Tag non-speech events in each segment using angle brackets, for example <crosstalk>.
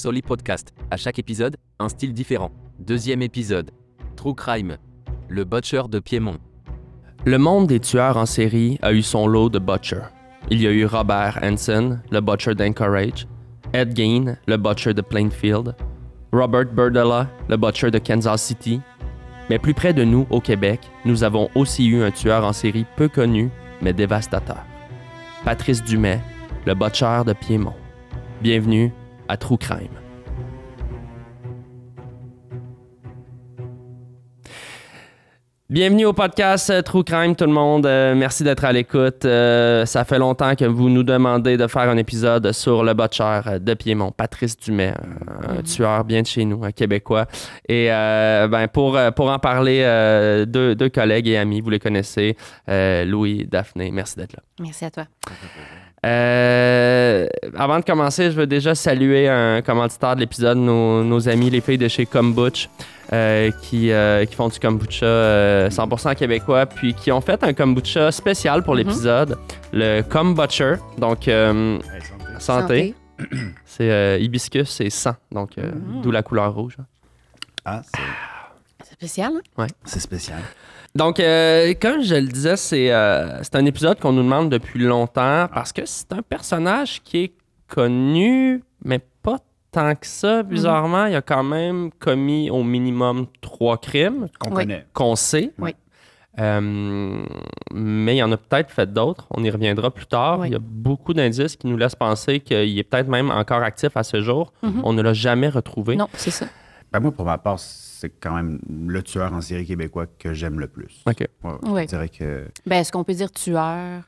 Soli Podcast. À chaque épisode, un style différent. Deuxième épisode. True Crime. Le Butcher de Piémont. Le monde des tueurs en série a eu son lot de Butcher. Il y a eu Robert Hansen, le Butcher d'Anchorage, Ed Gein, le Butcher de Plainfield, Robert Burdella, le Butcher de Kansas City. Mais plus près de nous, au Québec, nous avons aussi eu un tueur en série peu connu, mais dévastateur. Patrice Dumais, le Butcher de Piémont. Bienvenue à True Crime. Bienvenue au podcast euh, True Crime, tout le monde. Euh, merci d'être à l'écoute. Euh, ça fait longtemps que vous nous demandez de faire un épisode sur le butcher de Piémont, Patrice Dumais, un, un tueur bien de chez nous, un Québécois. Et ben, pour, pour en parler, deux, deux, collègues et amis, vous les connaissez, Louis, Daphné, merci d'être là. Merci à toi. Euh, avant de commencer, je veux déjà saluer un commanditaire de l'épisode, nos, nos, amis, les filles de chez Kombuch, euh, qui, euh, qui, font du kombucha 100% québécois, puis qui ont fait un kombucha spécial pour l'épisode, mm-hmm. le Kombucher. Donc, santé. santé. c'est hibiscus et sang, donc mm-hmm. d'où la couleur rouge. Ah, c'est spécial. Hein? Ouais. C'est spécial. Donc, euh, comme je le disais, c'est euh, un épisode qu'on nous demande depuis longtemps parce que c'est un personnage qui est connu, mais pas tant que ça. Bizarrement, il a quand même commis au minimum trois crimes. Qu'on connaît. Qu'on sait. Oui. Euh, mais il y en a peut-être fait d'autres. On y reviendra plus tard. Il y a beaucoup d'indices qui nous laissent penser qu'il est peut-être même encore actif à ce jour. Mhm. On ne l'a jamais retrouvé. Non, c'est ça. Ben moi, pour ma part, c'est quand même le tueur en série québécois que j'aime le plus. OK. Ouais. Je dirais que Ben, est-ce qu'on peut dire tueur?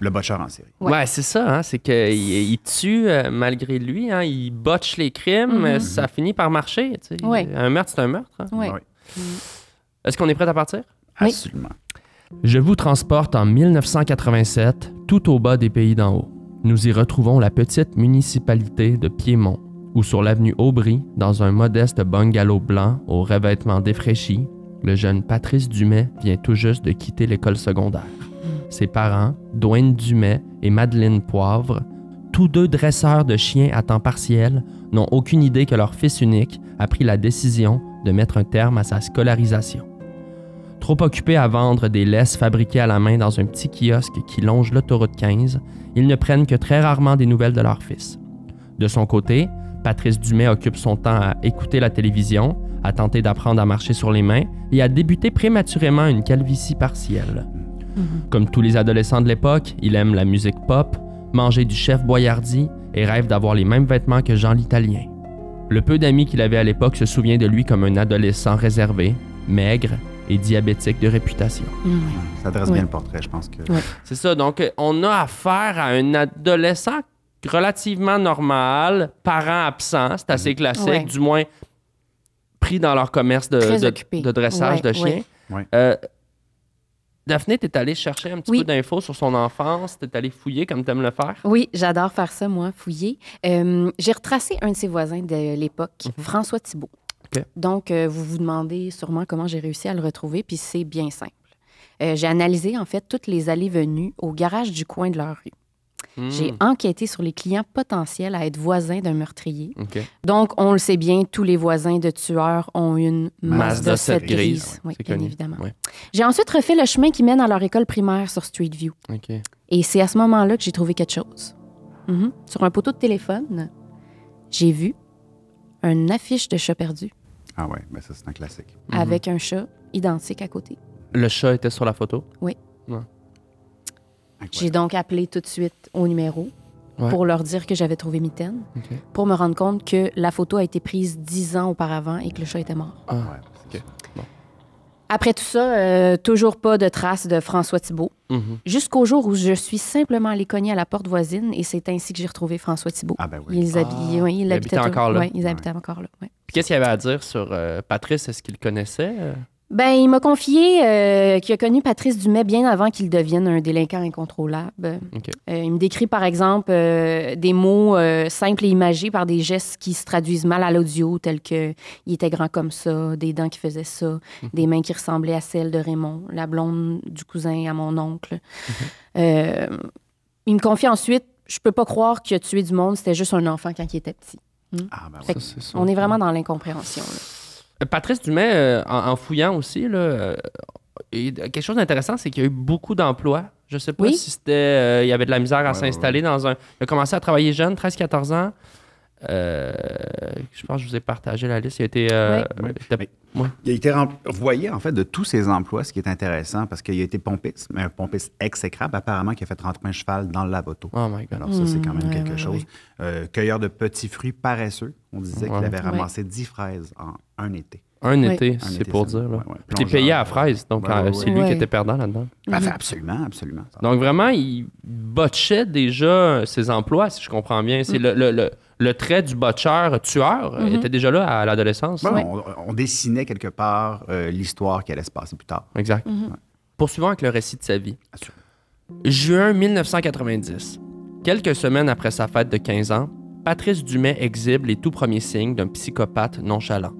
le butcher en série. Ouais, Ouais. c'est ça. Hein, c'est qu'il il tue euh, malgré lui. Hein, il botche les crimes. Mhm. mais Ça finit par marcher. tu sais. Ouais. Un meurtre, c'est un meurtre. hein. Oui. Ouais, Est-ce qu'on est prêt à partir? Oui. Absolument. Je vous transporte en 1987, tout au bas des pays d'en haut. Nous y retrouvons la petite municipalité de Piémont, où sur l'avenue Aubry, dans un modeste bungalow blanc aux revêtements défraîchis, le jeune Patrice Dumais vient tout juste de quitter l'école secondaire. Ses parents, Dwayne Dumais et Madeleine Poivre, tous deux dresseurs de chiens à temps partiel, n'ont aucune idée que leur fils unique a pris la décision de mettre un terme à sa scolarisation. Trop occupés à vendre des laisses fabriquées à la main dans un petit kiosque qui longe l'autoroute 15, ils ne prennent que très rarement des nouvelles de leur fils. De son côté, Patrice Dumais occupe son temps à écouter la télévision, à tenter d'apprendre à marcher sur les mains et à débuter prématurément une calvitie partielle. Comme tous les adolescents de l'époque, il aime la musique pop, manger du chef Boyardi et rêve d'avoir les mêmes vêtements que Jean l'Italien. Le peu d'amis qu'il avait à l'époque se souvient de lui comme un adolescent réservé, maigre et diabétique de réputation. Mhm. Ça dresse bien le portrait, je pense que. C'est ça, donc on a affaire à un adolescent relativement normal, parents absents, c'est assez classique, Ouais. du moins pris dans leur commerce de, dressage Ouais, de chiens. ouais. Euh, Daphné, t'es allée chercher un petit Oui. peu d'infos sur son enfance, t'es allée fouiller comme t'aimes le faire? Oui, j'adore faire ça, moi, fouiller. Euh, J'ai retracé un de ses voisins de l'époque, Mhm. François Thibault. Donc, euh, vous vous demandez sûrement comment j'ai réussi à le retrouver, puis c'est bien simple. Euh, j'ai analysé, en fait, toutes les allées-venues au garage du coin de leur rue. Hmm, J'ai enquêté sur les clients potentiels à être voisins d'un meurtrier. Donc, on le sait bien, tous les voisins de tueurs ont une Mazda Mazda 7 7 grise, grise. Oui, c'est bien connu. évidemment. Ouais. J'ai ensuite refait le chemin qui mène à leur école primaire sur Street View. Et c'est à ce moment-là que j'ai trouvé quelque chose. Mhm. Sur un poteau de téléphone, j'ai vu une affiche de chat perdu Ah ouais, ben ça, c'est un classique. Mhm. avec un chat identique à côté. Le chat était sur la photo? J'ai donc appelé tout de suite au numéro Ouais. pour leur dire que j'avais trouvé Mitaine, pour me rendre compte que la photo a été prise dix ans auparavant et que le chat était mort. Ah, Ouais. Après tout ça, euh, toujours pas de traces de François Thibault. mhm. Jusqu'au jour où je suis simplement allée cogner à la porte voisine et c'est ainsi que j'ai retrouvé François Thibault. Ah ben oui. Ils, Ah, oui, ils il habitaient encore là. Oui, ils Ouais. habitaient encore là. ouais. Puis qu'est-ce qu'il y avait à dire sur euh, Patrice? Est-ce qu'il le connaissait? euh? Ben, il m'a confié euh, qu'il a connu Patrice Dumais bien avant qu'il devienne un délinquant incontrôlable. Euh, il me décrit, par exemple, euh, des mots simples et imagés par des gestes qui se traduisent mal à l'audio, tels que il était grand comme ça, des dents qui faisaient ça, des mains qui ressemblaient à celles de Raymond, la blonde du cousin à mon oncle. Euh, il me confie ensuite Je peux pas croire qu'il a tué du monde, c'était juste un enfant quand il était petit. Ah, ben. Ça, c'est ça. On est vraiment dans l'incompréhension. Patrice Dumais, euh, en, en fouillant aussi, là, euh, et quelque chose d'intéressant, c'est qu'il y a eu beaucoup d'emplois. Je sais pas Oui. si c'était. euh, il y avait de la misère à Ouais, s'installer dans un. Il a commencé à travailler jeune, 13-14 ans. Euh, je pense que je vous ai partagé la liste. Il a été. euh, Ouais. Il a été renvoyé, en fait, de tous ses emplois, ce qui est intéressant, parce qu'il a été pompiste, mais un pompiste exécrable, apparemment, qui a fait rentrer un cheval dans le lavoto. Oh my God. Alors, ça, c'est quand même Mm, ouais, quelque ouais, chose. ouais. Euh, cueilleur de petits fruits paresseux. On disait Ouais. qu'il avait Ouais. ramassé 10 fraises en un été. Un Oui. été, c'est pour dire. Là. Ouais, t'es payé à la fraise, donc Ouais, euh, ouais, c'est ouais. lui qui était perdant là-dedans. Fait absolument, absolument. Donc vraiment, il botchait déjà ses emplois, si je comprends bien. Mm. C'est le, le, le, le trait du botcheur tueur euh, Mhm. était déjà là à l'adolescence. Ouais, on, on dessinait quelque part euh, l'histoire qui allait se passer plus tard. Exact. Mhm. Poursuivons avec le récit de sa vie. Assurément. Juin 1990. Quelques semaines après sa fête de 15 ans, Patrice Dumais exhibe les tout premiers signes d'un psychopathe nonchalant.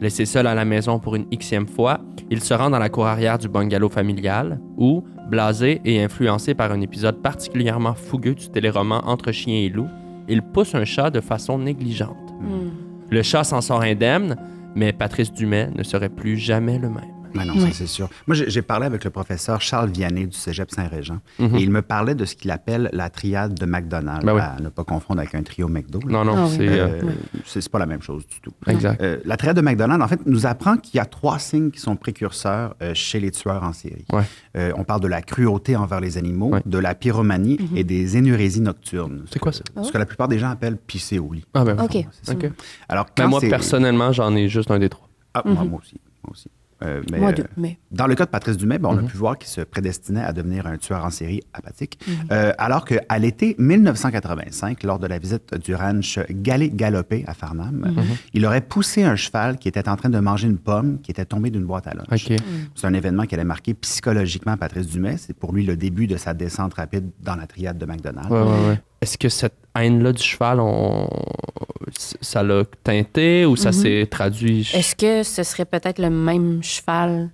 Laissé seul à la maison pour une xème fois, il se rend dans la cour arrière du bungalow familial où, blasé et influencé par un épisode particulièrement fougueux du téléroman Entre chien et loup, il pousse un chat de façon négligente. Mm. Le chat s'en sort indemne, mais Patrice Dumais ne serait plus jamais le même. Mais non, Ouais. ça c'est sûr. Moi, j'ai parlé avec le professeur Charles Vianney du Cégep Saint-Régent Mhm. et il me parlait de ce qu'il appelle la triade de McDonald's, Ben oui. à ne pas confondre avec un trio McDo. là. Non, non, Ah oui. c'est... euh, Euh, c'est pas la même chose du tout. exact. Euh, la triade de McDonald's, en fait, nous apprend qu'il y a trois signes qui sont précurseurs euh, chez les tueurs en série. Ouais. Euh, on parle de la cruauté envers les animaux, Ouais. de la pyromanie et des énurésies nocturnes. C'est quoi ça? Ce que la plupart des gens appellent pisser au lit. Ah ben, OK. Alors, Ben, moi, personnellement, j'en ai juste un des trois. Ah, moi, moi aussi. Moi aussi. Euh, mais, Moi, euh, deux. Mais Dans le cas de Patrice Dumais, ben, on Mhm. a pu voir qu'il se prédestinait à devenir un tueur en série apathique. Mhm. Euh, alors qu'à l'été 1985, lors de la visite du ranch Galé Galopé à Farnham, Mhm. il aurait poussé un cheval qui était en train de manger une pomme qui était tombée d'une boîte à lunch. C'est un événement qui allait marquer psychologiquement Patrice Dumais. C'est pour lui le début de sa descente rapide dans la triade de McDonald's. Ouais, ouais, ouais. Est-ce que cette haine-là du cheval, on... ça l'a teinté ou ça Mhm. s'est traduit? est-ce que ce serait peut-être le même cheval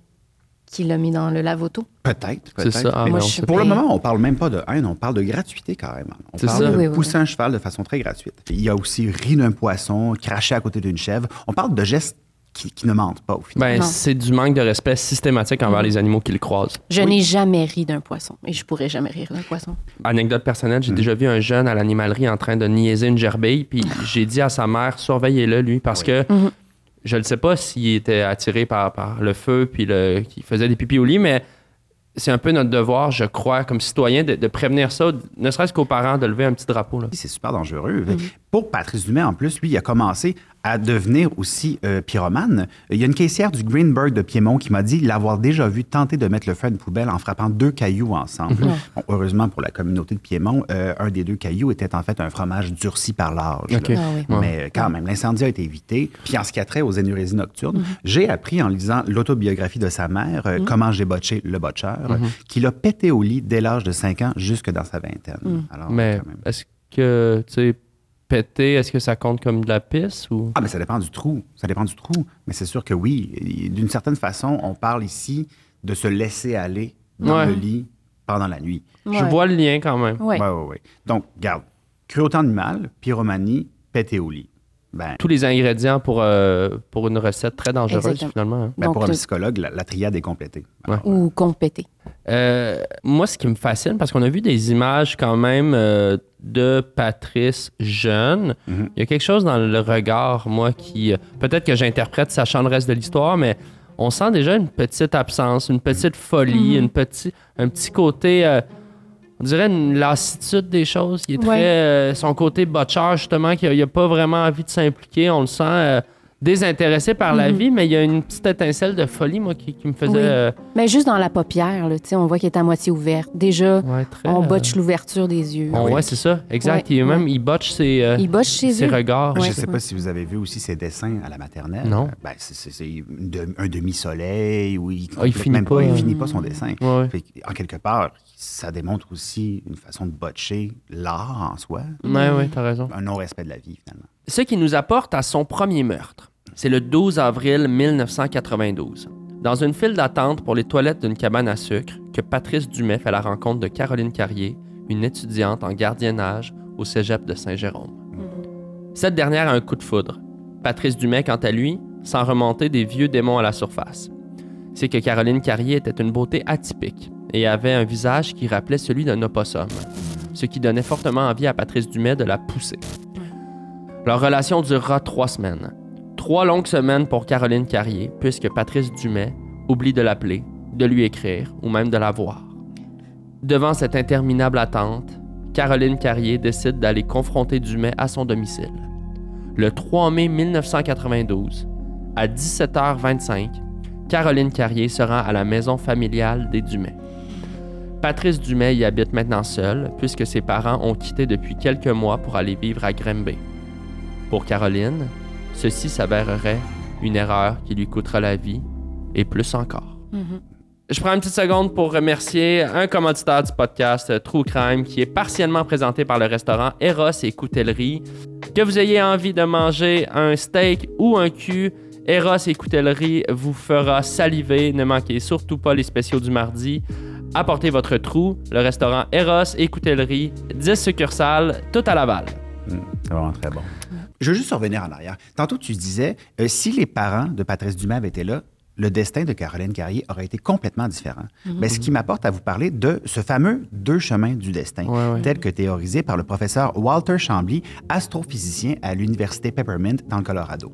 qui l'a mis dans le lave-auto? Peut-être, C'est peut-être. ça. Ah, Moi, je Pour le moment, on parle même pas de haine, on parle de gratuité carrément. On C'est parle ça. de Oui, oui, pousser oui. un cheval de façon très gratuite. Il y a aussi ri d'un poisson, cracher à côté d'une chèvre. On parle de gestes qui, qui ne mentent pas au final. Ben, c'est du manque de respect systématique envers les animaux qui le croisent. Je Oui. n'ai jamais ri d'un poisson et je pourrais jamais rire d'un poisson. Anecdote personnelle, j'ai déjà vu un jeune à l'animalerie en train de niaiser une gerbille, puis j'ai dit à sa mère, surveillez-le, lui, parce que Mhm. je ne sais pas s'il était attiré par, par le feu, puis le, qu'il faisait des pipis au lit, mais c'est un peu notre devoir, je crois, comme citoyen, de, de prévenir ça, ne serait-ce qu'aux parents, de lever un petit drapeau. Là. C'est super dangereux. Pour Patrice Dumais, en plus, lui, il a commencé à devenir aussi euh, pyromane. Il y a une caissière du Greenberg de Piémont qui m'a dit l'avoir déjà vu tenter de mettre le feu à une poubelle en frappant deux cailloux ensemble. Bon, heureusement pour la communauté de Piémont, euh, un des deux cailloux était en fait un fromage durci par l'âge. Ah oui. Mais quand même, l'incendie a été évité. Puis en ce qui a trait aux énurésies nocturnes, j'ai appris en lisant l'autobiographie de sa mère, euh, Comment j'ai botché le botcheur, qu'il a pété au lit dès l'âge de 5 ans jusque dans sa vingtaine. Alors, Mais est-ce que, tu sais, péter, est-ce que ça compte comme de la pisse ou? Ah, mais ça dépend du trou. Ça dépend du trou. Mais c'est sûr que oui. D'une certaine façon, on parle ici de se laisser aller dans Ouais. le lit pendant la nuit. Je vois le lien quand même. Ouais. Ouais, ouais, ouais. Donc, garde. Cruauté animale, pyromanie, pété au lit. Ben, Tous les ingrédients pour, euh, pour une recette très dangereuse, Exactement. finalement. hein. ben, Donc, pour un le- psychologue, la, la triade est complétée. Ouais. Ou compéter. Euh, moi, ce qui me fascine, parce qu'on a vu des images quand même euh, de Patrice jeune, Mhm. il y a quelque chose dans le regard, moi, qui. euh, Peut-être que j'interprète sachant le reste de l'histoire, mais on sent déjà une petite absence, une petite folie, Mhm. une petit, un petit côté. euh, on dirait une lassitude des choses. Il est très. Ouais. euh, son côté botcheur, justement, qu'il n'a pas vraiment envie de s'impliquer. On le sent. Euh, désintéressé par la Mhm. vie, mais il y a une petite étincelle de folie, moi, qui, qui me faisait. Oui. euh, Mais juste dans la paupière, là, on voit qu'elle est à moitié ouverte. Déjà, ouais, très, on euh, botche l'ouverture des yeux. On- ouais, c'est ça, exact. Ouais, il, même, il botche ses, euh, Il botche ses ses yeux. regards. Ouais. Je ne sais ouais. pas si vous avez vu aussi ses dessins à la maternelle. Non. Euh, Ben, c'est- un demi-soleil où il, Ah, il finit même pas, il euh, finit pas son dessin. Fait en quelque part, ça démontre aussi une façon de botcher l'art en soi, Ouais, ouais, t'as raison. un non-respect de la vie finalement. Ce qui nous apporte à son premier meurtre. C'est le 12 avril 1992. Dans une file d'attente pour les toilettes d'une cabane à sucre, que Patrice Dumais fait la rencontre de Caroline Carrier, une étudiante en gardiennage au cégep de Saint-Jérôme. Cette dernière a un coup de foudre. Patrice Dumais, quant à lui, sent remonter des vieux démons à la surface. C'est que Caroline Carrier était une beauté atypique et avait un visage qui rappelait celui d'un opossum, ce qui donnait fortement envie à Patrice Dumais de la pousser. Leur relation durera trois semaines. Trois longues semaines pour Caroline Carrier, puisque Patrice Dumais oublie de l'appeler, de lui écrire ou même de la voir. Devant cette interminable attente, Caroline Carrier décide d'aller confronter Dumais à son domicile. Le 3 mai 1992, à 17h25, Caroline Carrier se rend à la maison familiale des Dumais. Patrice Dumais y habite maintenant seul, puisque ses parents ont quitté depuis quelques mois pour aller vivre à Grimby. Pour Caroline, ceci s'avérerait une erreur qui lui coûtera la vie, et plus encore. Mhm. Je prends une petite seconde pour remercier un commanditaire du podcast euh, True Crime qui est partiellement présenté par le restaurant Eros et Coutellerie. Que vous ayez envie de manger un steak ou un cul, Eros et Coutellerie vous fera saliver. Ne manquez surtout pas les spéciaux du mardi. Apportez votre trou, le restaurant Eros et Coutellerie, 10 succursales, tout à Laval. Hum, c'est vraiment très bon. Je veux juste revenir en arrière. Tantôt, tu disais, euh, si les parents de Patrice Dumais avaient été là, le destin de Caroline Carrier aurait été complètement différent. Mais ce qui m'apporte à vous parler de ce fameux deux chemins du destin, Ouais, ouais. tel que théorisé par le professeur Walter Chambly, astrophysicien à l'Université Peppermint dans le Colorado.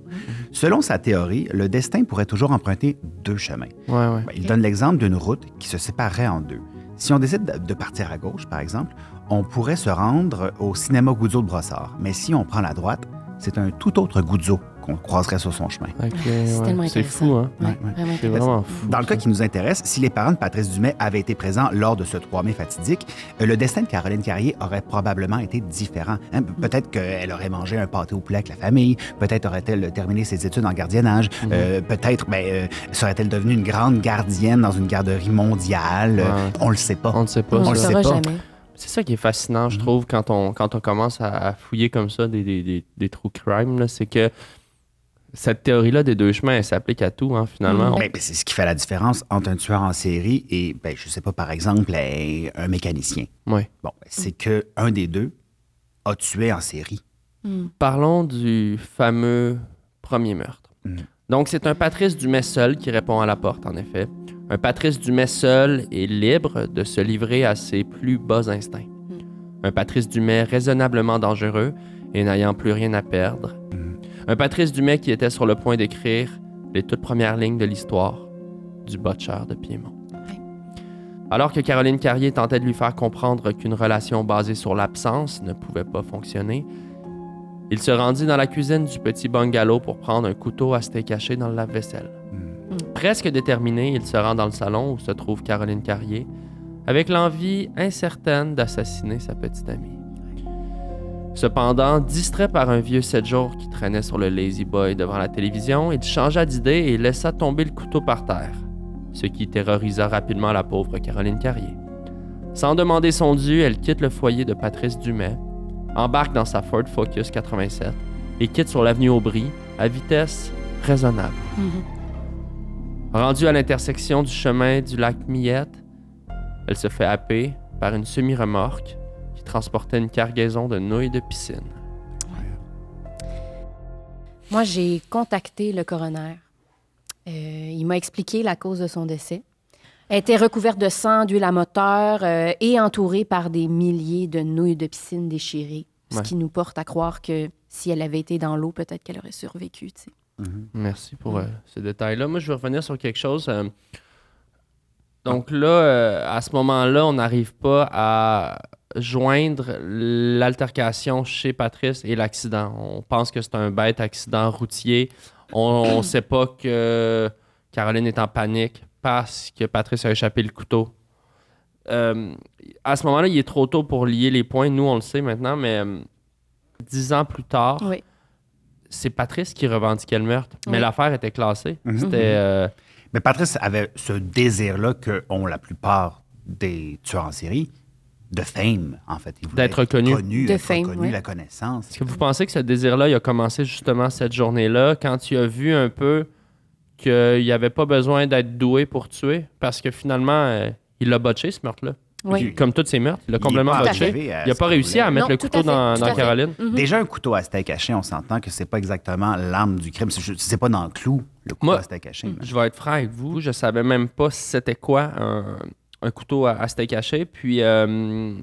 Selon sa théorie, le destin pourrait toujours emprunter deux chemins. Ouais, il donne l'exemple d'une route qui se séparerait en deux. Si on décide de- partir à gauche, par exemple, on pourrait se rendre au cinéma Goudzo de Brossard. Mais si on prend la droite, c'est un tout autre Goudzo qu'on croiserait sur son chemin. C'est ouais. tellement C'est intéressant. fou, hein? Ouais, Ouais, ouais. Vraiment C'est intéressant. vraiment fou. Dans le cas ça. qui nous intéresse, si les parents de Patrice Dumais avaient été présents lors de ce 3 mai fatidique, euh, le destin de Caroline Carrier aurait probablement été différent. hein. Peut-être qu'elle aurait mangé un pâté au poulet avec la famille, peut-être aurait-elle terminé ses études en gardiennage, euh, peut-être ben, euh, serait-elle devenue une grande gardienne dans une garderie mondiale. Euh, Ouais. On le sait pas. On ne sait pas. On On ne le sait pas. jamais. C'est ça qui est fascinant, Mhm. je trouve, quand on, quand on commence à, à fouiller comme ça des, des, des, des true crime, c'est que cette théorie-là des deux chemins, elle s'applique à tout, hein, finalement. Mhm. On- Ben, ben, c'est ce qui fait la différence entre un tueur en série et, ben, je sais pas, par exemple, un, mécanicien. Ouais. Bon, ben, c'est que un des deux a tué en série. Parlons du fameux premier meurtre. Mhm. Donc, c'est un Patrice Dumais seul qui répond à la porte, en effet. Un Patrice Dumais seul et libre de se livrer à ses plus bas instincts. Un Patrice Dumais raisonnablement dangereux et n'ayant plus rien à perdre. Un Patrice Dumais qui était sur le point d'écrire les toutes premières lignes de l'histoire du butcher de Piémont. Alors que Caroline Carrier tentait de lui faire comprendre qu'une relation basée sur l'absence ne pouvait pas fonctionner, il se rendit dans la cuisine du petit bungalow pour prendre un couteau à steak caché dans le lave-vaisselle. Presque déterminé, il se rend dans le salon où se trouve Caroline Carrier, avec l'envie incertaine d'assassiner sa petite amie. Cependant, distrait par un vieux 7 jours qui traînait sur le Lazy Boy devant la télévision, il changea d'idée et laissa tomber le couteau par terre, ce qui terrorisa rapidement la pauvre Caroline Carrier. Sans demander son dû, elle quitte le foyer de Patrice Dumais, embarque dans sa Ford Focus 87 et quitte sur l'avenue Aubry à vitesse raisonnable. Mhm. Rendue à l'intersection du chemin du lac Millette, elle se fait happer par une semi-remorque qui transportait une cargaison de nouilles de piscine. Moi, j'ai contacté le coroner. Euh, il m'a expliqué la cause de son décès. Elle était recouverte de sang, d'huile à moteur euh, et entourée par des milliers de nouilles de piscine déchirées. Ce Ouais. qui nous porte à croire que si elle avait été dans l'eau, peut-être qu'elle aurait survécu. Sais. Merci pour euh, ce détail-là. Moi, je veux revenir sur quelque chose. euh, donc là, euh, à ce moment-là, on n'arrive pas à joindre l'altercation chez Patrice et l'accident. On pense que c'est un bête accident routier. On ne <clears throat> sait pas que Caroline est en panique parce que Patrice a échappé le couteau. Euh, à ce moment-là, il est trop tôt pour lier les points. Nous, on le sait maintenant, mais euh, dix ans plus tard, Oui. C'est Patrice qui revendiquait le meurtre. Mais Oui. l'affaire était classée. Mhm. C'était. euh, Mais Patrice avait ce désir-là que ont la plupart des tueurs en série, de fame, en fait. Il voulait D'être être reconnu. connu, De être fame, reconnu, la connaissance. Est-ce que vous pensez que ce désir-là, il a commencé justement cette journée-là, quand tu as vu un peu qu'il n'y avait pas besoin d'être doué pour tuer? Parce que finalement, euh, il l'a botché, ce meurtre-là. Oui. Puis, Comme tous ses meurtres, complètement pas botché. Il n'a pas réussi à mettre Non, le couteau fait, dans. Caroline. Mhm. Déjà, un couteau à steak haché, on s'entend que c'est pas exactement l'arme du crime. C'est- C'est pas dans le clou, le couteau Moi- à steak haché. Je vais être franc avec vous. Je savais même pas si c'était quoi un, un couteau à, à steak haché. Puis euh,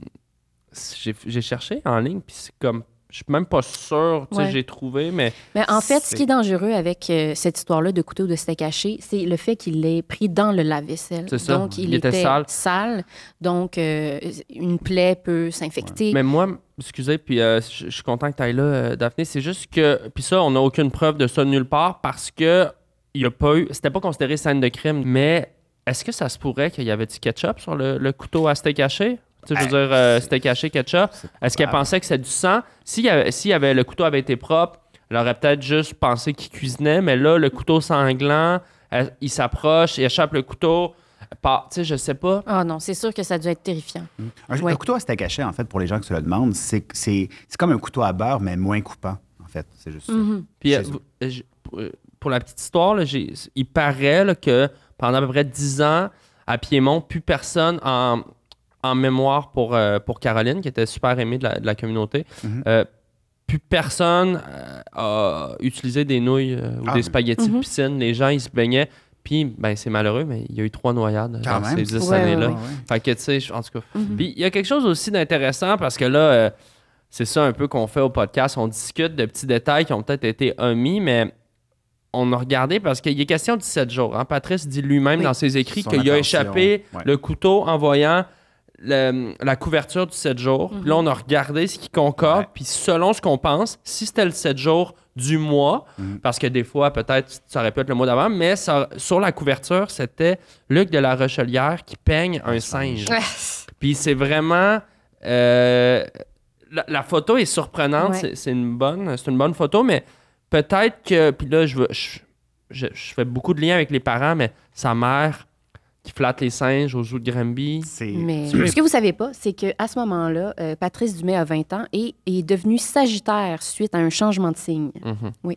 j'ai j'ai cherché en ligne, puis c'est comme. Je suis même pas sûr, tu sais, Ouais. j'ai trouvé, mais Mais en fait, ce qui est dangereux avec euh, cette histoire-là de couteau de steak haché, c'est le fait qu'il l'ait pris dans le lave-vaisselle. C'est ça. Donc, il, Il était était, sale. Donc, euh, une plaie peut s'infecter. Mais moi, excusez, puis euh, je suis content que tu ailles là, Daphné. C'est juste que, puis ça, on n'a aucune preuve de ça nulle part parce que il a pas eu, c'était pas considéré scène de crime. Mais est-ce que ça se pourrait qu'il y avait du ketchup sur le, le couteau à steak haché? Tu sais, je veux dire, euh, steak haché, ketchup. Est-ce qu'elle pensait que c'était du sang? S'il y avait, s'il y avait- le couteau avait été propre, elle aurait peut-être juste pensé qu'il cuisinait, mais là, le couteau sanglant, elle- il s'approche, il échappe le couteau. Pas, tu sais, je sais pas. Ah non, c'est sûr que ça dû être terrifiant. Un, Ouais. un couteau à steak haché, en fait, pour les gens qui se le demandent, c'est c'est- c'est comme un couteau à beurre, mais moins coupant, en fait. C'est juste ça. Mhm. Puis, euh, euh, pour, la petite histoire, là, il paraît là, que pendant à peu près 10 ans, à Piémont, plus personne en, en mémoire pour, euh, pour Caroline, qui était super aimée de la, de la communauté, euh, plus personne euh, a utilisé des nouilles euh, ou Ah, des spaghettis de Mhm. piscine. Les gens, ils se baignaient. Puis, ben, c'est malheureux, mais il y a eu trois noyades Quand dans même. ces dix Ouais, années-là. ouais, Ouais, ouais. Fait que, tu sais, en tout cas. Mhm. Puis il y a quelque chose aussi d'intéressant parce que là, euh, c'est ça un peu qu'on fait au podcast. On discute de petits détails qui ont peut-être été omis, mais on a regardé parce qu'il est question de 17 jours. hein. Patrice dit lui-même Oui. dans ses écrits Son qu'il a échappé ouais. le couteau en voyant le- la couverture du 7 jours. Puis là, on a regardé ce qui concorde. Ouais. Puis selon ce qu'on pense, si c'était le 7 jours du mois, Mhm. parce que des fois, peut-être, ça aurait pu être le mois d'avant, mais ça- sur la couverture, c'était Luc de la Rochelière qui peigne un singe. Puis c'est vraiment. euh, la, la photo est surprenante. Ouais. C'est, c'est une bonne, c'est une bonne photo, mais peut-être que. Puis là, je, veux, je, je- je fais beaucoup de liens avec les parents, mais sa mère qui flatte les singes aux joues de Granby. C'est Mais ce que vous savez pas, c'est qu'à ce moment-là, euh, Patrice Dumais a 20 ans et est devenu Sagittaire suite à un changement de signe. Mhm.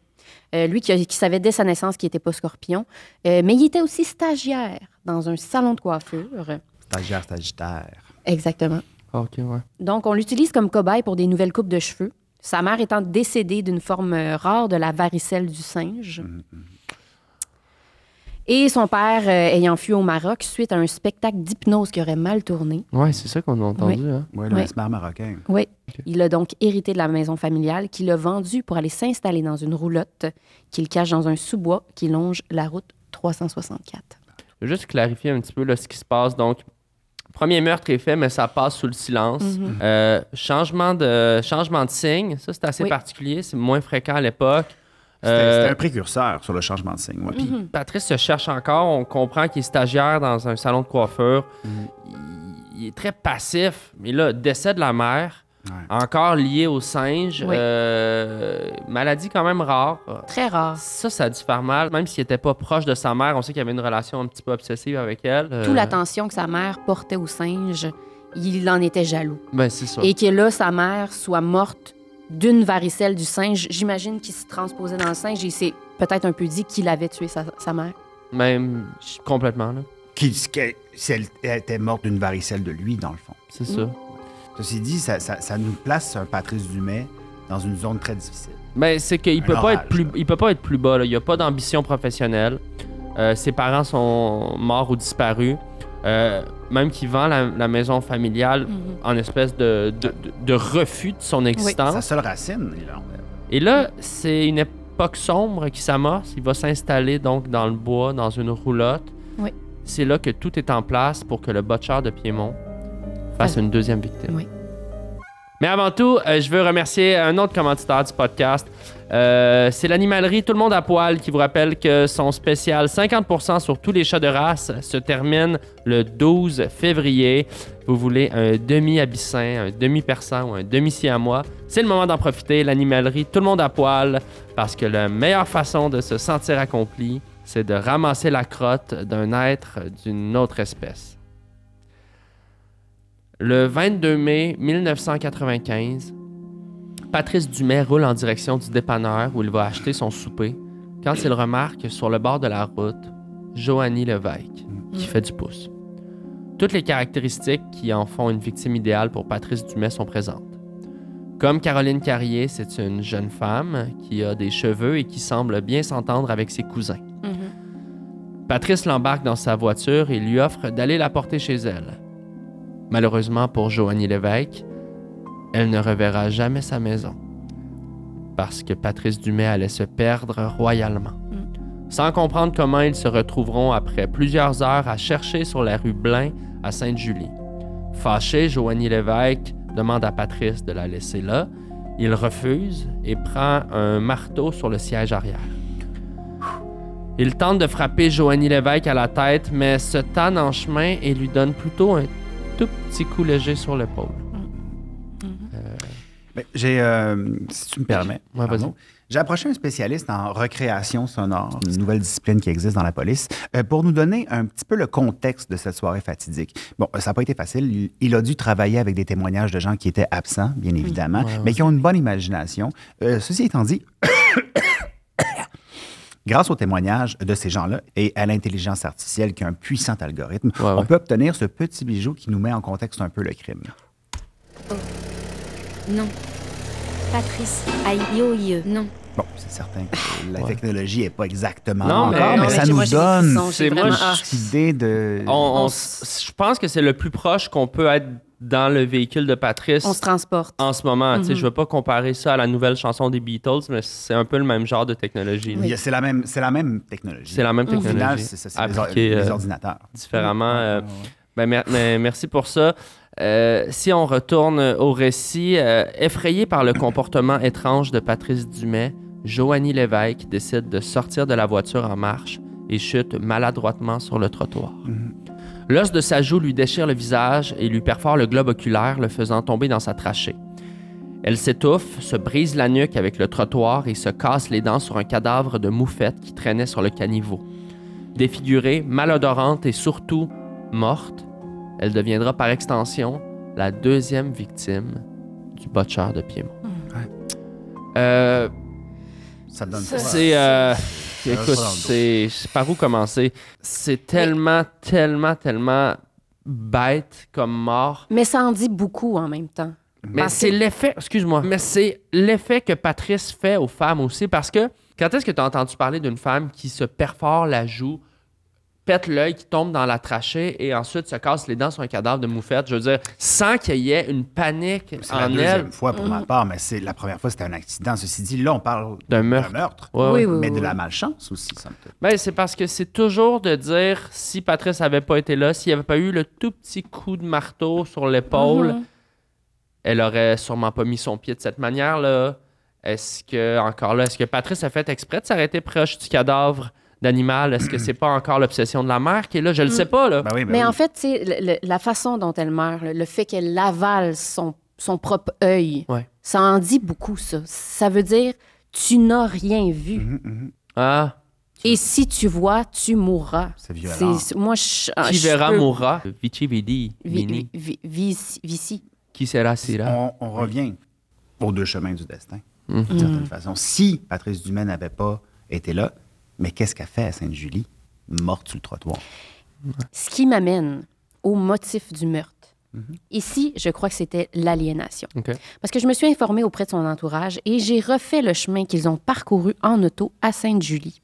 Euh, lui qui, savait dès sa naissance qu'il n'était pas scorpion, Euh, mais il était aussi stagiaire dans un salon de coiffure. stagiaire, sagittaire. Exactement. Ok, ouais. Donc, on l'utilise comme cobaye pour des nouvelles coupes de cheveux. Sa mère étant décédée d'une forme rare de la varicelle du singe. Et son père euh, ayant fui au Maroc suite à un spectacle d'hypnose qui aurait mal tourné. Ouais, c'est ça qu'on a entendu. Hein? Oui, le Ouais. mesmer marocain. Oui. Il a donc hérité de la maison familiale qu'il a vendue pour aller s'installer dans une roulotte qu'il cache dans un sous-bois qui longe la route 364. Je veux juste clarifier un petit peu là, ce qui se passe. Donc, premier meurtre est fait, mais ça passe sous le silence. Mhm. Euh, changement, de, changement de signe, ça c'est assez Oui. particulier, c'est moins fréquent à l'époque. C'était Euh, c'était un précurseur sur le changement de signe. ouais. Puis Mhm. Patrice se cherche encore. On comprend qu'il est stagiaire dans un salon de coiffure. Mhm. Il, il est très passif. Mais là, décès de la mère, Ouais. encore lié au singe. Oui. euh, maladie quand même rare. Très rare. Ça, ça a dû faire mal. Même s'il n'était pas proche de sa mère, on sait qu'il avait une relation un petit peu obsessive avec elle. Euh, Toute l'attention que sa mère portait au singe, il en était jaloux. Ben, c'est ça. Et que là, sa mère soit morte d'une varicelle du singe, j'imagine qu'il se transposait dans le singe et il s'est peut-être un peu dit qu'il avait tué sa, sa mère. Même complètement, là. Elle, était morte d'une varicelle de lui, dans le fond. C'est Mm. ça. Ceci dit, ça, ça- ça nous place un Patrice Dumais dans une zone très difficile. Ben, c'est qu'il peut pas orage, être plus, là. il peut pas être plus bas. Là. Il a pas d'ambition professionnelle. Euh, ses parents sont morts ou disparus. Euh, même qu'il vend la, la maison familiale en espèce de, de, de- de refus de son existence. Sa seule racine, il en Et là, c'est une époque sombre qui s'amorce. Il va s'installer donc dans le bois, dans une roulotte. Oui. C'est là que tout est en place pour que le butcher de Piémont fasse Ah. une deuxième victime. Oui. Mais avant tout, euh, je veux remercier un autre commanditaire du podcast. Euh, c'est l'animalerie Tout le monde à poil qui vous rappelle que son spécial 50% sur tous les chats de race se termine le 12 février. Vous voulez un demi-abyssin, un demi-persan ou un demi-siamois, c'est le moment d'en profiter. L'animalerie Tout le monde à poil parce que la meilleure façon de se sentir accompli, c'est de ramasser la crotte d'un être d'une autre espèce. Le 22 mai 1995, Patrice Dumais roule en direction du dépanneur où il va acheter son souper quand il remarque sur le bord de la route Joanie Levesque qui fait du pouce. Tout Toutes les caractéristiques qui en font une victime idéale pour Patrice Dumais sont présentes. Comme Caroline Carrier, c'est une jeune femme qui a des cheveux et qui semble bien s'entendre avec ses cousins. Mhm. Patrice l'embarque dans sa voiture et lui offre d'aller la porter chez elle. Malheureusement pour Joanie Lévesque, elle ne reverra jamais sa maison. Parce que Patrice Dumais allait se perdre royalement. Sans comprendre comment ils se retrouveront après plusieurs heures à chercher sur la rue Blain à Sainte-Julie. Fâché, Joanie Lévesque demande à Patrice de la laisser là. Il refuse et prend un marteau sur le siège arrière. Il tente de frapper Joanie Lévesque à la tête, mais se tanne en chemin et lui donne plutôt un tout petit coup léger sur l'épaule. Ben, J'ai, euh, si tu me permets, Ouais, j'ai approché un spécialiste en recréation sonore, une nouvelle discipline qui existe dans la police, euh, pour nous donner un petit peu le contexte de cette soirée fatidique. Bon, ça n'a pas été facile. Il, a dû travailler avec des témoignages de gens qui étaient absents, bien évidemment, Ouais, ouais. mais qui ont une bonne imagination. Euh, ceci étant dit, <coughs> Grâce aux témoignages de ces gens-là et à l'intelligence artificielle qui a un puissant algorithme, Ouais, ouais. on peut obtenir ce petit bijou qui nous met en contexte un peu le crime. Non. Patrice, aïe, non. Bon, c'est certain que la Ouais. technologie n'est pas exactement Non, mais- encore, mais, non, ça nous moi, donne C'est moi, je- ah. cette idée de... On- on On s- je pense que c'est le plus proche qu'on peut être dans le véhicule de Patrice On se transporte. en ce moment. Tu sais, Mhm. Je veux pas comparer ça à la nouvelle chanson des Beatles, mais c'est un peu le même genre de technologie. a- C'est la, même- c'est la même technologie. C'est la même Au final, technologie. c'est ça, c'est les, or- les euh, ordinateurs. différemment. euh. Ben, mer- mais merci pour ça. Euh, si on retourne au récit, euh, effrayé par le comportement étrange de Patrice Dumais, Joanie Lévesque décide de sortir de la voiture en marche et chute maladroitement sur le trottoir. Mhm. L'os de sa joue lui déchire le visage et lui perfore le globe oculaire, le faisant tomber dans sa trachée. Elle s'étouffe, se brise la nuque avec le trottoir et se casse les dents sur un cadavre de moufette qui traînait sur le caniveau. Défigurée, malodorante et surtout morte, elle deviendra par extension la deuxième victime du butcher de Piémont. Ouais. Euh, Ça donne c'est. euh, écoute, c'est. c'est Par où commencer? C'est tellement, tellement, tellement bête comme mort. Mais ça en dit beaucoup en même temps. Mais Parce c'est que- l'effet, excuse-moi, mais c'est l'effet que Patrice fait aux femmes aussi parce que quand est-ce que tu as entendu parler d'une femme qui se perfore la joue, pète l'œil, qui tombe dans la trachée et ensuite se casse les dents sur un cadavre de moufette? Je veux dire, sans qu'il y ait une panique C'est la en deuxième elle fois pour ma Mhm. part, mais c'est la première fois c'était un accident. Ceci dit, là, on parle d'un meurtre. Ouais, Oui, ouais. oui, mais oui, de la malchance aussi, somme toute. Ben, c'est parce que c'est toujours de dire si Patrice avait pas été là, s'il n'y avait pas eu le tout petit coup de marteau sur l'épaule, Mhm. elle aurait sûrement pas mis son pied de cette manière-là. Est-ce que, encore là, est-ce que Patrice a fait exprès de s'arrêter proche du cadavre? D'animal? Est-ce que c'est pas encore l'obsession de la mère qui est là? Je le sais pas, là. Ben oui, ben Mais oui. en fait, tu sais, le- le- la façon dont elle meurt, le, le fait qu'elle avale son, son propre œil, Ouais. ça en dit beaucoup, ça. Ça veut dire, tu n'as rien vu. Mhm, mhm. Ah, Et si tu vois, tu mourras. C'est violent. C'est- Moi, je. qui je verra peux- mourra? Vici vidi, Vi- vini. vi- vi- Vici. Qui sera sera? On, on revient aux deux chemins du destin, Mhm. d'une certaine façon. Si Patrice Dumais n'avait pas été là, mais qu'est-ce qu'elle fait à Sainte-Julie, morte sur le trottoir? Ce qui m'amène au motif du meurtre. Mhm. Ici, je crois que c'était l'aliénation. Parce que je me suis informée auprès de son entourage et j'ai refait le chemin qu'ils ont parcouru en auto à Sainte-Julie.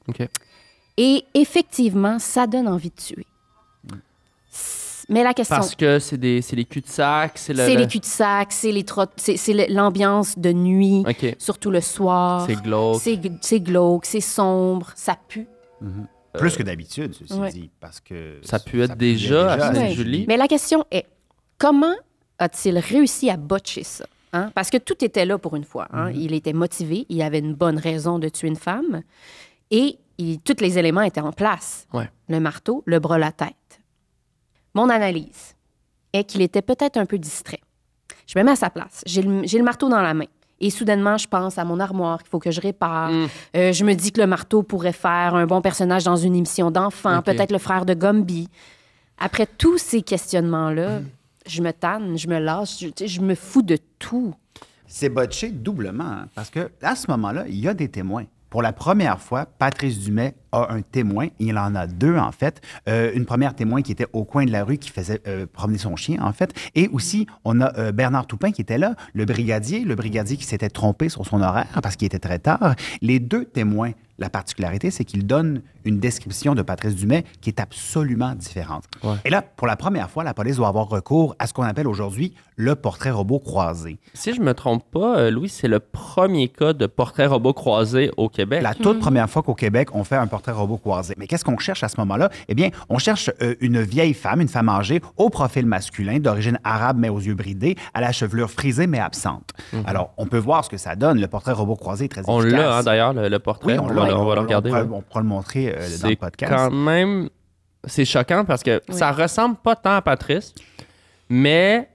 Et effectivement, ça donne envie de tuer. S- Mais la question, Parce que c'est des, c'est les cul-de-sac, c'est le. c'est le- les cul-de-sac, c'est les trot- c'est l'ambiance de nuit, surtout le soir. C'est glauque. C'est glauque, c'est sombre, ça pue. Plus que d'habitude, ceci ouais. dit, parce que... Ça peut être déjà à Sainte-Julie. Mais la question est, comment a-t-il réussi à botcher ça? hein? Parce que tout était là pour une fois. hein. Il était motivé, il avait une bonne raison de tuer une femme et il- tous les éléments étaient en place. Ouais. Le marteau, le bras, la tête. Mon analyse est qu'il était peut-être un peu distrait. Je me mets à sa place. J'ai le, marteau dans la main. Et soudainement, je pense à mon armoire qu'il faut que je répare. Mm. Euh, je me dis que le marteau pourrait faire un bon personnage dans une émission d'enfants, Ok. peut-être le frère de Gumby. Après tous ces questionnements-là, Mm. je me tanne, je me lâche, je, tu sais, je me fous de tout. C'est botché doublement, hein, parce que à ce moment-là, il y a des témoins. Pour la première fois, Patrice Dumais a un témoin. Il en a deux, en fait. Euh, une première témoin qui était au coin de la rue, qui faisait euh, promener son chien, en fait. Et aussi, on a euh, Bernard Toupin qui était là, le brigadier, le brigadier qui s'était trompé sur son horaire parce qu'il était très tard. Les deux témoins la particularité, c'est qu'ils donnent une description de Patrice Dumais qui est absolument différente. Ouais. Et là, pour la première fois, la police doit avoir recours à ce qu'on appelle aujourd'hui le portrait robot croisé. Si je me trompe pas, euh, Louis, c'est le premier cas de portrait robot croisé au Québec. La toute première fois qu'au Québec, on fait un portrait robot croisé. Mais qu'est-ce qu'on cherche à ce moment-là? Eh bien, on cherche euh, une vieille femme, une femme âgée, au profil masculin, d'origine arabe mais aux yeux bridés, à la chevelure frisée mais absente. Alors, on peut voir ce que ça donne. Le portrait robot croisé est très On efficace. l'a, hein, d'ailleurs, le, le portrait. Oui, on, on, l'a. On va le regarder. On pourra, là. on pourra le montrer euh, dans le C'est podcast. quand même... C'est choquant parce que Oui. ça ressemble pas tant à Patrice, mais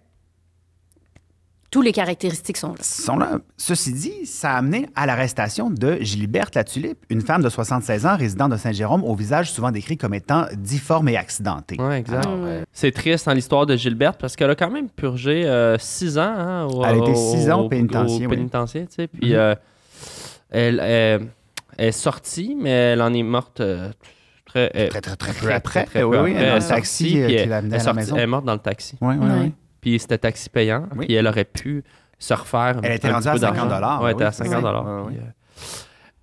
Tous les caractéristiques sont là. sont là. Ceci dit, ça a amené à l'arrestation de Giliberte Latulippe, une femme de 76 ans résidant de Saint-Jérôme, au visage souvent décrit comme étant difforme et accidenté. Ouais, exact. Euh, C'est triste dans l'histoire de Gilberte parce qu'elle a quand même purgé euh, six ans. hein, au, Elle a été au- six ans au au- pénitencier, au oui. pénitencier, tu sais. Puis Mhm. euh, elle, elle- elle est sortie, mais elle en est morte euh, très, euh, très, très, très peu très, après. très oui, oui, après. dans Elle le est taxi euh, qui elle- l'amenait elle à est la sortie- maison. elle est morte dans le taxi. Oui, oui, oui. Puis c'était taxi payant. Oui. Puis elle aurait pu se refaire. Elle était rendue à peu 50 d'argent. dollars, Ouais, elle oui, était à c'est 50 ça. dollars. Ouais, ouais.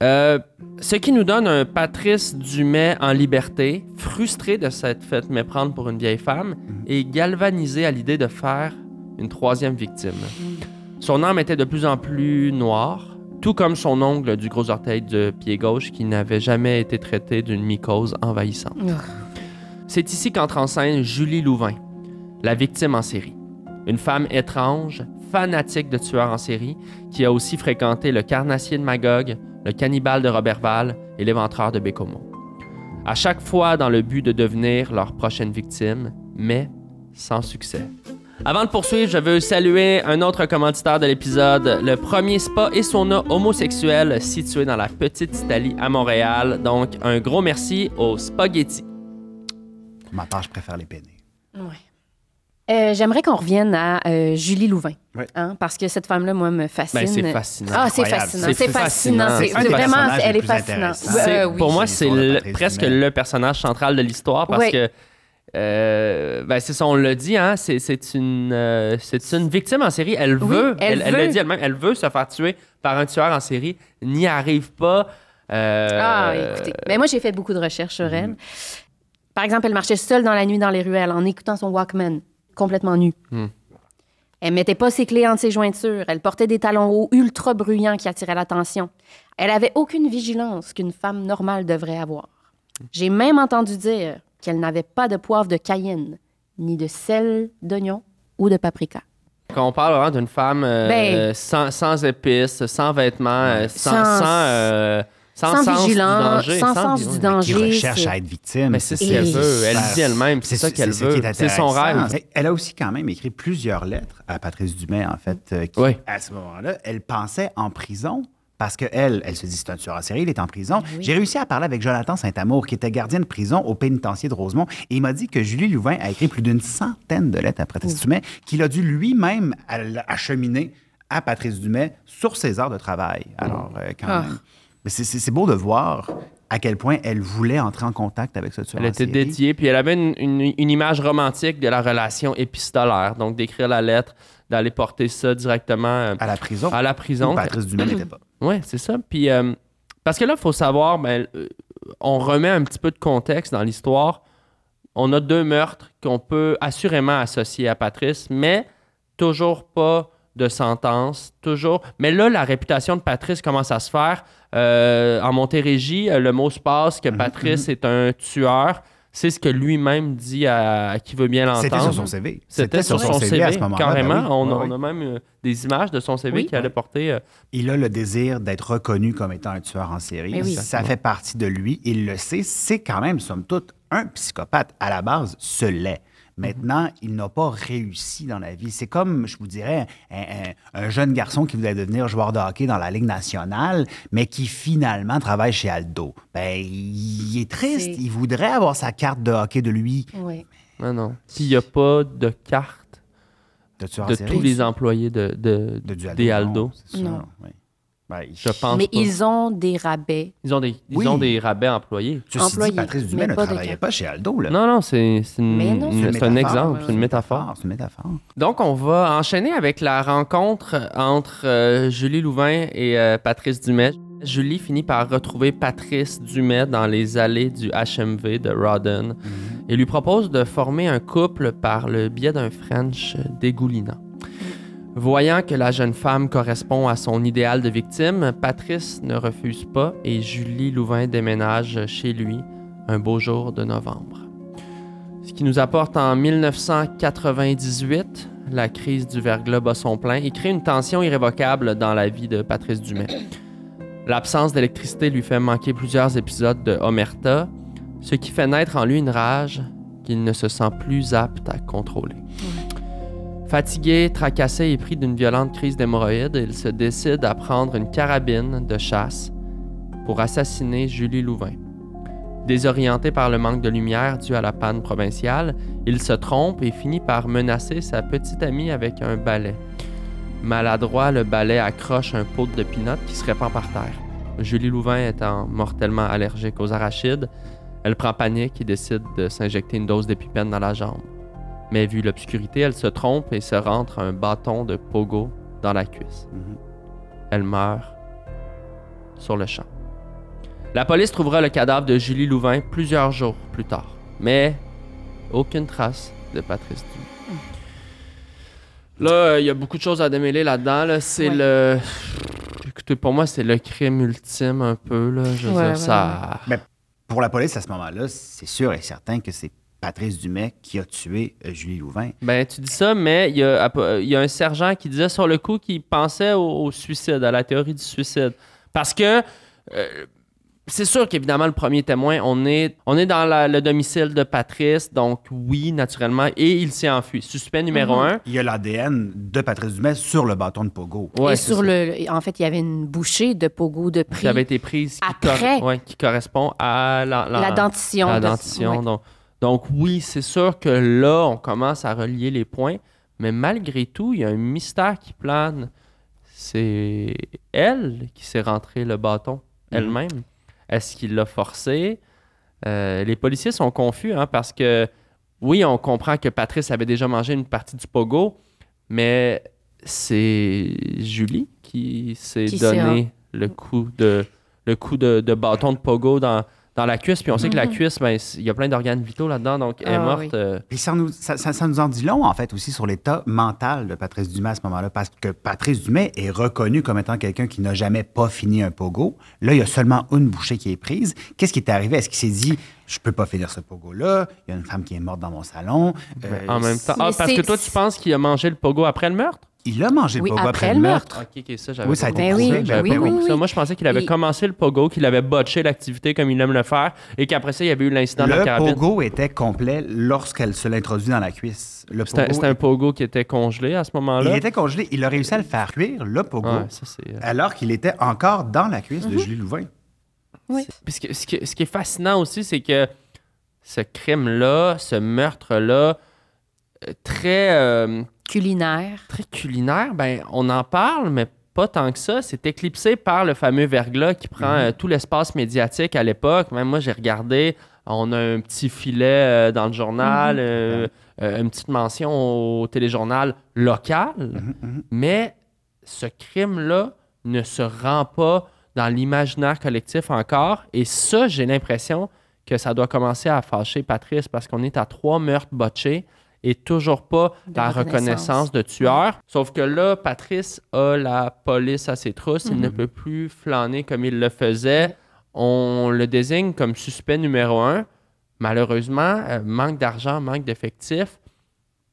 Euh, ce qui nous donne un Patrice Dumais en liberté, frustré de s'être fait méprendre pour une vieille femme Mhm. et galvanisé à l'idée de faire une troisième victime. Son âme était de plus en plus noire, tout comme son ongle du gros orteil de pied gauche qui n'avait jamais été traité d'une mycose envahissante. C'est ici qu'entre en scène Julie Louvain, la victime en série. Une femme étrange, fanatique de tueurs en série, qui a aussi fréquenté le carnassier de Magog, le cannibale de Robertval et l'éventreur de Bécomo. À chaque fois dans le but de devenir leur prochaine victime, mais sans succès. Avant de poursuivre, je veux saluer un autre commanditaire de l'épisode, le premier spa et sauna homosexuel situé dans la petite Italie à Montréal. Donc, un gros merci au Spaghetti. Pour ma part, je préfère les pénés. Ouais. Euh, J'aimerais qu'on revienne à euh, Julie Louvain. Ouais. Hein, parce que cette femme-là, moi, me fascine. Ben, c'est fascinant. Ah, c'est Incroyable. fascinant. C'est fascinant. C'est vraiment, elle est fascinante. euh, oui. Pour moi, C'est presque le personnage central de l'histoire parce Oui. que, euh, ben, c'est ça, on l'a dit, hein, c'est, une, euh, c'est une victime en série. Elle Oui, veut, elle veut. dit elle-même, elle veut se faire tuer par un tueur en série, n'y arrive pas. euh, Ah, écoutez. Mais moi, j'ai fait beaucoup de recherches sur Mhm. elle. Par exemple, elle marchait seule dans la nuit dans les ruelles en écoutant son Walkman, complètement nue. Hmm. Elle mettait pas ses clés entre ses jointures. Elle portait des talons hauts ultra bruyants qui attiraient l'attention. Elle avait aucune vigilance qu'une femme normale devrait avoir. J'ai même entendu dire qu'elle n'avait pas de poivre de cayenne, ni de sel d'oignon ou de paprika. Quand on parle vraiment d'une femme euh, Ben- sans, sans épices, sans vêtements, euh, sans, Sans- sans, euh, sans sans sens vigilance, du danger. sans sens du danger. Qui recherche à être victime. Mais c'est ce qu'elle veut. Elle dit elle-même, c'est ça qu'elle veut. est C'est son rêve. Mais Elle a aussi quand même écrit plusieurs lettres à Patrice Dumais, en fait, qui, Oui. à ce moment-là, elle pensait en prison. Parce qu'elle, elle se dit, c'est un tueur en série, il est en prison. J'ai réussi à parler avec Jonathan Saint-Amour, qui était gardien de prison au pénitencier de Rosemont, et il m'a dit que Julie Louvain a écrit plus d'une centaine de lettres à Patrice Dumais, qu'il a dû lui-même acheminer à Patrice Dumais sur ses heures de travail. Alors, euh, quand Ah. même. C'est- c'est c'est beau de voir à quel point elle voulait entrer en contact avec ce tueur Elle était série. dédiée, puis elle avait une, une- une image romantique de la relation épistolaire. Donc, d'écrire la lettre, d'aller porter ça directement euh, à la prison. à la prison. Patrice Dumais n'était pas. Oui, c'est ça. Puis, euh, parce que là, il faut savoir, ben, euh, on remet un petit peu de contexte dans l'histoire. On a deux meurtres qu'on peut assurément associer à Patrice, mais toujours pas de sentence, toujours. Mais là, la réputation de Patrice commence à se faire. Euh, en Montérégie, le mot se passe Mhm, que Patrice est un tueur. C'est ce que lui-même dit à, à qui veut bien l'entendre. C'était sur son CV. C'était sur son CV, à ce moment-là. carrément. Ben oui. on, a- on même euh, des images de son CV Oui. qui allait porter. euh, Il a le désir d'être reconnu comme étant un tueur en série. Oui. Ça fait partie de lui. Il le sait. C'est quand même, somme toute, un psychopathe. À la base, ce l'est. Maintenant, il n'a pas réussi dans la vie. C'est comme, je vous dirais, un, un- un jeune garçon qui voulait devenir joueur de hockey dans la Ligue nationale, mais qui finalement travaille chez Aldo. Ben, il est triste. Il voudrait avoir sa carte de hockey de lui. Oui. Non, non. Puis il n'y a pas de carte De tous les employés de, de, de du des non, Aldo. Non. Ben, Je pense Mais pas. ils ont des rabais. Ils ont des, ils Oui. ont des rabais employés. Ceci employé, dit, Patrice Dumais mais ne travaillait pas chez Aldo. Là. Non, non, c'est c'est une- Mais non, une- c'est c'est un exemple, c'est une métaphore. C'est une métaphore. Donc, on va enchaîner avec la rencontre entre euh, Julie Louvain et euh, Patrice Dumais. Julie finit par retrouver Patrice Dumais dans les allées du HMV de Rawdon et lui propose de former un couple par le biais d'un French dégoulinant. Voyant que la jeune femme correspond à son idéal de victime, Patrice ne refuse pas et Julie Louvain déménage chez lui un beau jour de novembre. Ce qui nous apporte en 1998, la crise du verglas bat son plein et crée une tension irrévocable dans la vie de Patrice Dumais. L'absence d'électricité lui fait manquer plusieurs épisodes de Omerta, ce qui fait naître en lui une rage qu'il ne se sent plus apte à contrôler. Fatigué, tracassé et pris d'une violente crise d'hémorroïdes, il se décide à prendre une carabine de chasse pour assassiner Julie Louvain. Désorienté par le manque de lumière dû à la panne provinciale, il se trompe et finit par menacer sa petite amie avec un balai. Maladroit, le balai accroche un pot de pinot qui se répand par terre. Julie Louvain étant mortellement allergique aux arachides, elle prend panique et décide de s'injecter une dose d'épipène dans la jambe. Mais vu l'obscurité, elle se trompe et se rentre un bâton de pogo dans la cuisse. Mhm. Elle meurt sur le champ. La police trouvera le cadavre de Julie Louvain plusieurs jours plus tard, mais aucune trace de Patrice Dumais. Là, euh, il y a beaucoup de choses à démêler là-dedans. là. C'est Ouais. le. Écoutez, pour moi, c'est le crime ultime un peu. Là. Je veux Ouais, dire, ouais, ça. Pour la police, à ce moment-là, c'est sûr et certain que c'est Patrice Dumais qui a tué euh, Julie Louvain. Ben, tu dis ça, mais il y, a, il y a un sergent qui disait sur le coup qu'il pensait au, au suicide, à la théorie du suicide. Parce que euh, c'est sûr qu'évidemment, le premier témoin, on est, on est dans la- le domicile de Patrice, donc oui, naturellement, et il s'est enfui. Suspect numéro Mhm. un. Il y a l'ADN de Patrice Dumais sur le bâton de Pogo. Ouais, et sur ça. le, en fait, il y avait une bouchée de pogo de prix. qui avait été prise qui, Après. ouais, qui correspond à la, la- la dentition. la de- dentition. ouais. Donc, donc oui, c'est sûr que là, on commence à relier les points, mais malgré tout, il y a un mystère qui plane. C'est elle qui s'est rentrée le bâton elle-même. Est-ce qu'il l'a forcé? Euh, les policiers sont confus hein, parce que oui, on comprend que Patrice avait déjà mangé une partie du pogo, mais c'est Julie qui s'est Qui s'est donné le coup de le coup de, de bâton de pogo dans, dans la cuisse. Puis on sait que la Mhm. cuisse, ben, il y a plein d'organes vitaux là-dedans, donc elle est Ah, morte. oui. euh, Puis ça nous, ça, ça- ça nous en dit long, en fait, aussi sur l'état mental de Patrice Dumais à ce moment-là, parce que Patrice Dumais est reconnu comme étant quelqu'un qui n'a jamais pas fini un pogo. Là, il y a seulement une bouchée qui est prise. Qu'est-ce qui est arrivé? Est-ce qu'il s'est dit, je peux pas finir ce pogo-là, il y a une femme qui est morte dans mon salon? Euh, en même temps. Ah, parce que toi, tu penses qu'il a mangé le pogo après le meurtre? Il a mangé le Oui, pogo après après, le le meurtre. Ok, ok, ça, j'avais Oui, ça a pas été Ben compris. oui, oui, oui, ça. Moi, je pensais qu'il avait commencé le pogo, qu'il avait botché l'activité comme il aime le faire, et qu'après ça, il y avait eu l'incident de la Le carabine. pogo était complet lorsqu'elle se l'introduit dans la cuisse. Le C'était pogo, un pogo qui était congelé à ce il moment-là. était congelé. Il a réussi à le faire cuire, le pogo, Ouais, ça, c'est. euh, alors qu'il était encore dans la cuisse Mhm. de Julie Louvain. Oui. Puis ce, qui- ce qui est fascinant aussi, c'est que ce crime-là, ce meurtre-là, euh, très, euh, Culinaire. très culinaire, ben, on en parle, mais pas tant que ça. C'est éclipsé par le fameux verglas qui prend euh, tout l'espace médiatique à l'époque. Même moi, j'ai regardé, on a un petit filet euh, dans le journal, euh, euh, une petite mention au téléjournal local, Mhm, mhm. mais ce crime-là ne se rend pas dans l'imaginaire collectif encore. Et ça, j'ai l'impression que ça doit commencer à fâcher Patrice parce qu'on est à trois meurtres botchés et toujours pas De la reconnaissance. reconnaissance de tueur. Sauf que là, Patrice a la police à ses trousses. Il Mhm. ne peut plus flâner comme il le faisait. On le désigne comme suspect numéro un. Malheureusement, euh, manque d'argent, manque d'effectifs.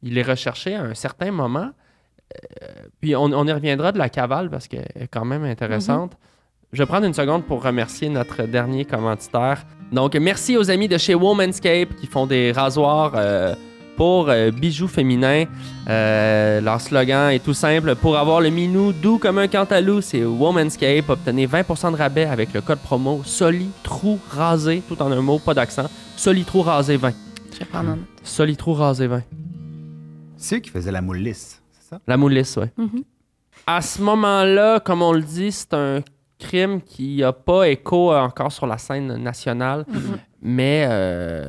Il est recherché à un certain moment. Euh, puis on, on y reviendra de la cavale parce qu'elle est quand même intéressante. Je vais prendre une seconde pour remercier notre dernier commanditaire. Donc, merci aux amis de chez Womanscape qui font des rasoirs euh, pour euh, bijoux féminins. Euh, leur slogan est tout simple. Pour avoir le minou doux comme un cantalou, c'est Womanscape. Obtenez 20% de rabais avec le code promo SOLITROU rasé, tout en un mot, pas d'accent. SOLITROU rasé 20. Je vais prendre un. SOLITROU rasé 20. C'est eux qui faisaient la moule lisse, c'est ça? La moulisse, ouais. Mhm. à ce moment-là, comme on le dit, c'est un crime qui n'a pas écho encore sur la scène nationale. Mais euh,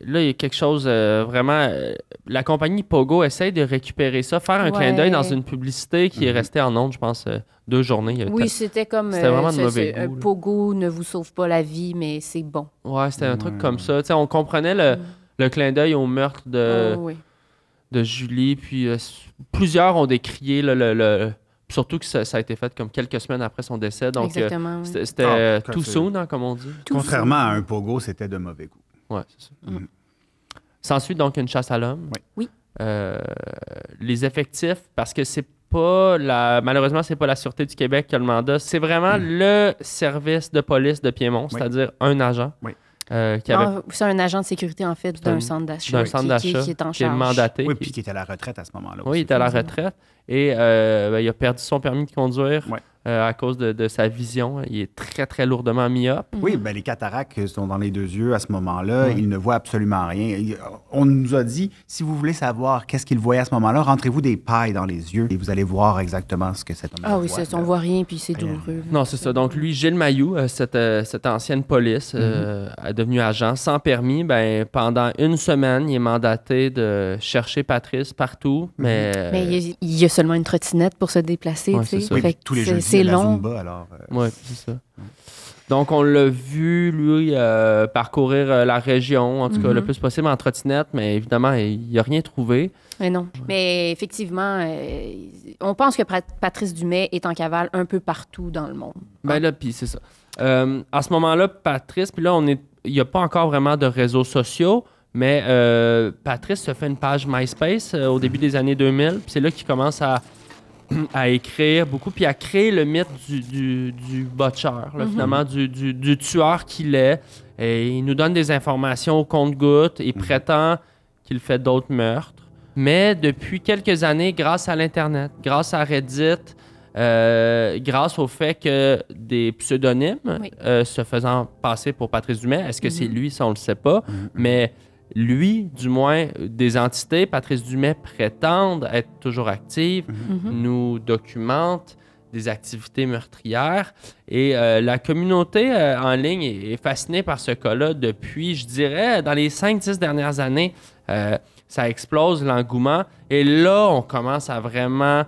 là, il y a quelque chose euh, vraiment. euh, la compagnie Pogo essaye de récupérer ça, faire un clin d'œil dans une publicité qui est Mhm. restée en ondes, je pense, euh, deux journées. Oui, c'était comme. C'était vraiment de mauvais goût, pogo ne vous sauve pas la vie, mais c'est bon. Ouais, c'était un truc comme ça. Tu sais, on comprenait le, Mm. le clin d'œil au meurtre de, Oh, oui. de Julie. Puis euh, plusieurs ont décrié le, le- le- Surtout que ça, ça a été fait comme quelques semaines après son décès. Donc, c'était Ah, euh, c'est- soon, hein, comme on dit. Tout Contrairement à un pogo, c'était de mauvais goût. Ouais, c'est ça. Mm. S'ensuit donc une chasse à l'homme. Oui. Oui. Euh, les effectifs, parce que c'est pas la. Malheureusement, c'est pas la Sûreté du Québec qui a le mandat. C'est vraiment le service de police de Piémont, Oui. c'est-à-dire un agent Oui. euh, qui, avait, Non, C'est un agent de sécurité, en fait, d'un centre d'achat. qui- qui- d'achat Qui, est en qui est charge. mandaté. Oui, puis qui était à la retraite à ce moment-là. Oui, il était à la retraite et euh, ben, il a perdu son permis de conduire Ouais. Euh, à cause de, de sa vision. Il est très, très lourdement myope. Oui, ben, les cataractes sont dans les deux yeux à ce moment-là. Il ne voit absolument rien. Il- On nous a dit, si vous voulez savoir qu'est-ce qu'il voyait à ce moment-là, rentrez-vous des pailles dans les yeux et vous allez voir exactement ce que cet homme Ah oui, voit. c'est- on voit rien, puis c'est douloureux. Non, c'est ça. Donc, lui, Gilles Mayou, euh, cette, euh, cette ancienne police, euh, est devenu agent sans permis. Ben, pendant une semaine, il est mandaté de chercher Patrice partout. Mais, Mais il y, a, il y a seulement une trottinette pour se déplacer, Ouais, tu sais. c'est ça. Oui, tous les jeudis, C'est long. Zumba, alors... euh, Ouais, c'est ça. Donc, on l'a vu, lui, euh, parcourir euh, la région, en tout cas, Mhm. le plus possible en trottinette, mais évidemment, il n'a rien trouvé. Mais non. Mais effectivement, euh, on pense que Pat- Patrice Dumais est en cavale un peu partout dans le monde. Ben là, puis c'est ça. Euh, à ce moment-là, Patrice, puis là, on est, il n'y a pas encore vraiment de réseaux sociaux, mais euh, Patrice se fait une page MySpace euh, au début des années 2000, puis c'est là qu'il commence à, <clears throat> à écrire beaucoup, puis à créer le mythe du, du, du butcher, là, Mhm. finalement, du, du, du tueur qu'il est. Et il nous donne des informations au compte-gouttes et prétend qu'il fait d'autres meurtres. Mais depuis quelques années, grâce à l'Internet, grâce à Reddit, euh, grâce au fait que des pseudonymes Oui. euh, se faisant passer pour Patrice Dumais, est-ce que c'est Mhm. lui, ça on le sait pas, mais lui, du moins, euh, des entités, Patrice Dumais prétendent être toujours actives, Mhm. nous documentent des activités meurtrières. Et euh, la communauté euh, en ligne est, est fascinée par ce cas-là depuis, je dirais, dans les 5-10 dernières années. euh, ça explose l'engouement. Et là, on commence à vraiment,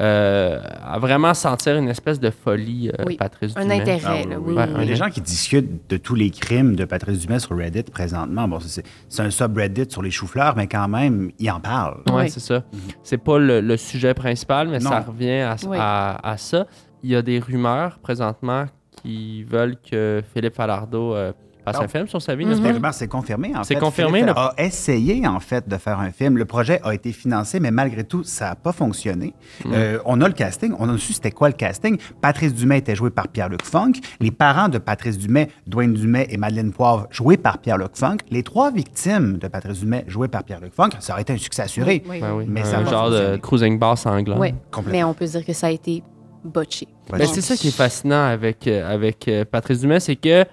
euh, à vraiment sentir une espèce de folie, euh, Oui, Patrice Un Dumais. intérêt, Ah oui, là, oui. Ouais, oui, Il y a oui. des gens qui discutent de tous les crimes de Patrice Dumais sur Reddit présentement. Bon, c'est un subreddit sur les choux-fleurs, mais quand même, il en parle. Oui, Oui. c'est ça. C'est pas le, le sujet principal, mais Non. ça revient à, Oui. à- à ça. Il y a des rumeurs présentement qui veulent que Philippe Falardeau euh, fasse un film sur sa vie? Les rumeurs, c'est confirmé, en fait. C'est confirmé, Philippe le- a essayé, en fait, de faire un film. Le projet a été financé, mais malgré tout, ça n'a pas fonctionné. Mm. Euh, on a le casting. On a su c'était quoi le casting. Patrice Dumais était joué par Pierre-Luc Funk. Les parents de Patrice Dumais, Dwayne Dumais et Madeleine Poivre, joués par Pierre-Luc Funk. Les trois victimes de Patrice Dumais, jouées par Pierre-Luc Funk, ça aurait été un succès assuré. Oui, oui, Ben oui, Mais un ça a pas genre de cruising bar sanglant. Complètement. Mais on peut dire que ça a été botché. C'est ça qui est fascinant avec, euh, avec euh, Patrice Dumais, c'est que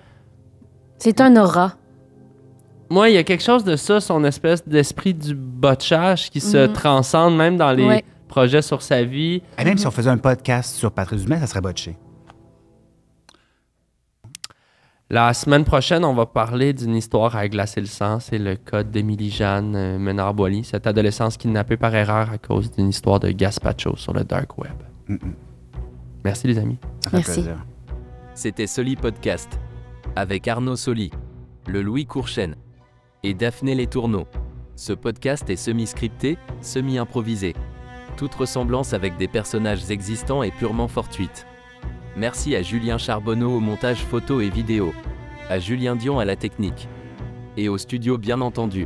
C'est un aura. moi, il y a quelque chose de ça, son espèce d'esprit du botchage qui se Mhm. transcende même dans les Ouais. projets sur sa vie. Et même si on faisait un podcast sur Patrice Dumais, ça serait botché. La semaine prochaine, on va parler d'une histoire à glacer le sang. C'est le cas d'Émilie Jeanne euh, Menard-Boily, cette adolescence kidnappée par erreur à cause d'une histoire de gazpacho sur le dark web. Mm-mm. Merci les amis. Ça fait Merci. plaisir. C'était Soli Podcast. Avec Arnaud Soli, le Louis Courchaine et Daphné Les Tourneaux. Ce podcast est semi-scripté, semi-improvisé. Toute ressemblance avec des personnages existants est purement fortuite. Merci à Julien Charbonneau au montage photo et vidéo, à Julien Dion à la technique, et au studio bien entendu.